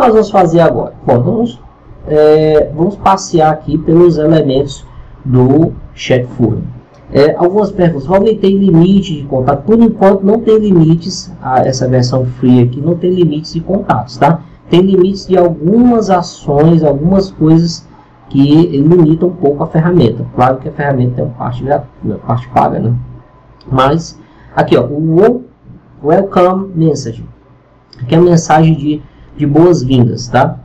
nós vamos fazer agora? Bom, vamos, é, vamos passear aqui pelos elementos do chat furry. É, algumas perguntas. Alguém tem limite de contato? Por enquanto não tem limites. A, essa versão free aqui não tem limites de contatos, tá? Tem limites de algumas ações, algumas coisas que limitam um pouco a ferramenta. Claro que a ferramenta tem uma parte, uma parte paga, né? Mas aqui, ó, o welcome message, que é a mensagem de, de boas-vindas, tá?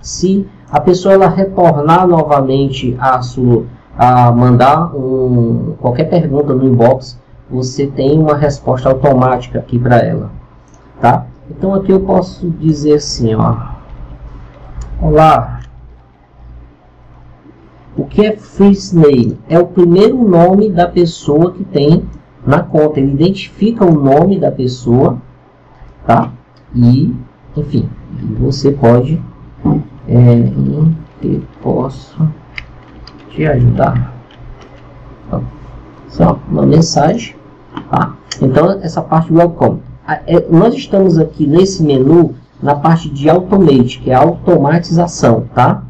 Se a pessoa ela retornar novamente a sua a mandar um, qualquer pergunta no inbox, você tem uma resposta automática aqui para ela, tá? Então aqui eu posso dizer assim, ó, olá, o que é first name? É o primeiro nome da pessoa que tem na conta. Ele identifica o nome da pessoa, tá? E, enfim, você pode é, que posso te ajudar. Só uma mensagem, tá? Então, essa parte do welcome. É, nós estamos aqui nesse menu na parte de automate, que é automatização, tá?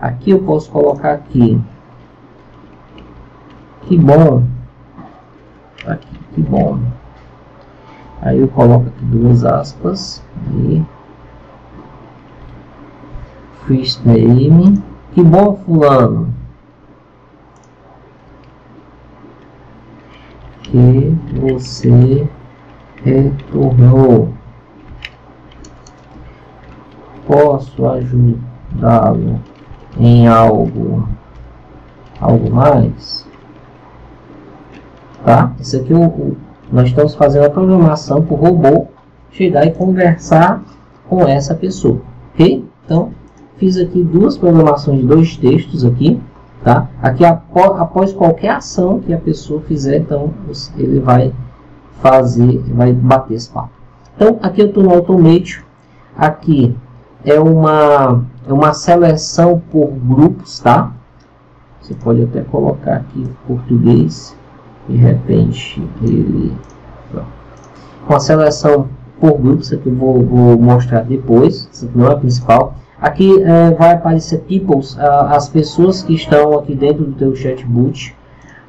Aqui eu posso colocar aqui. Que bom. Aqui, que bom. Aí eu coloco aqui duas aspas e first name. Que bom fulano. Que você retornou. Posso ajudá-lo em algo, algo mais? Tá? Isso aqui o, o, nós estamos fazendo a programação para o robô chegar e conversar com essa pessoa, ok? Então, fiz aqui duas programações de dois textos aqui, tá? Aqui após, após qualquer ação que a pessoa fizer, então ele vai fazer, vai bater esse papo. Então, aqui eu estou no Automate. Aqui é uma, é uma seleção por grupos, tá? Você pode até colocar aqui português. De repente, ele... Uma seleção por grupos, aqui eu vou, vou mostrar depois. Isso não é a principal. Aqui é, vai aparecer peoples, as pessoas que estão aqui dentro do teu chatbot.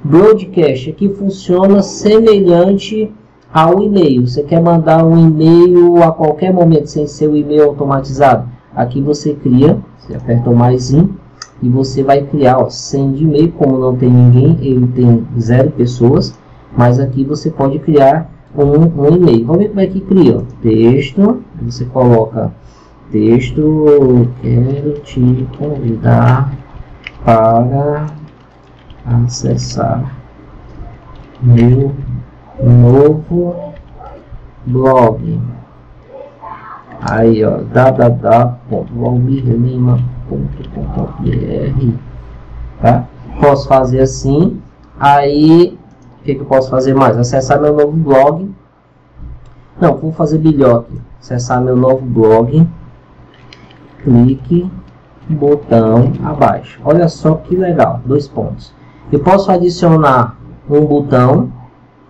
Broadcast, aqui funciona semelhante ao e-mail. Você quer mandar um e-mail a qualquer momento sem ser o e-mail automatizado? Aqui você cria, você aperta o mais em e você vai criar, ó, send e-mail, como não tem ninguém, ele tem zero pessoas, mas aqui você pode criar um, um e-mail. Vamos ver como é que cria, texto, você coloca texto, quero te convidar para acessar meu novo blog. Aí, ó, www.valmirlima.com.br tá? Posso fazer assim. Aí, o que, que eu posso fazer mais? Acessar meu novo blog. Não, vou fazer bilhoque. Acessar meu novo blog. Clique botão abaixo. Olha só que legal, dois pontos. Eu posso adicionar um botão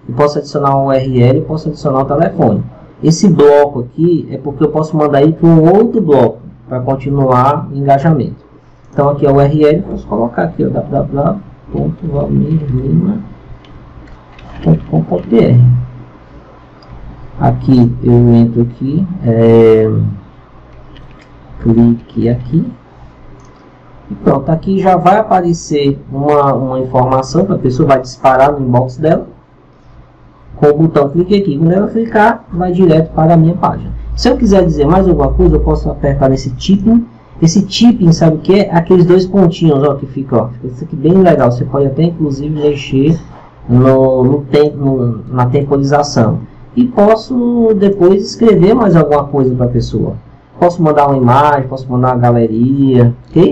eu posso adicionar um URL e posso adicionar o um telefone. Esse bloco aqui é porque eu posso mandar ele para um outro bloco para continuar o engajamento. Então aqui é o URL, posso colocar aqui www.valmirlima.com.br Aqui eu entro aqui, é, clique aqui e pronto, aqui já vai aparecer uma, uma informação que a pessoa vai disparar no inbox dela com o botão clique aqui. Quando ela clicar, vai direto para a minha página. Se eu quiser dizer mais alguma coisa, eu posso apertar nesse tipping. Esse tipping, sabe o que é? Aqueles dois pontinhos ó, que fica, ó, fica isso aqui bem legal. Você pode até inclusive mexer no, no tempo, na temporização. E posso depois escrever mais alguma coisa para a pessoa. Posso mandar uma imagem, posso mandar uma galeria, ok?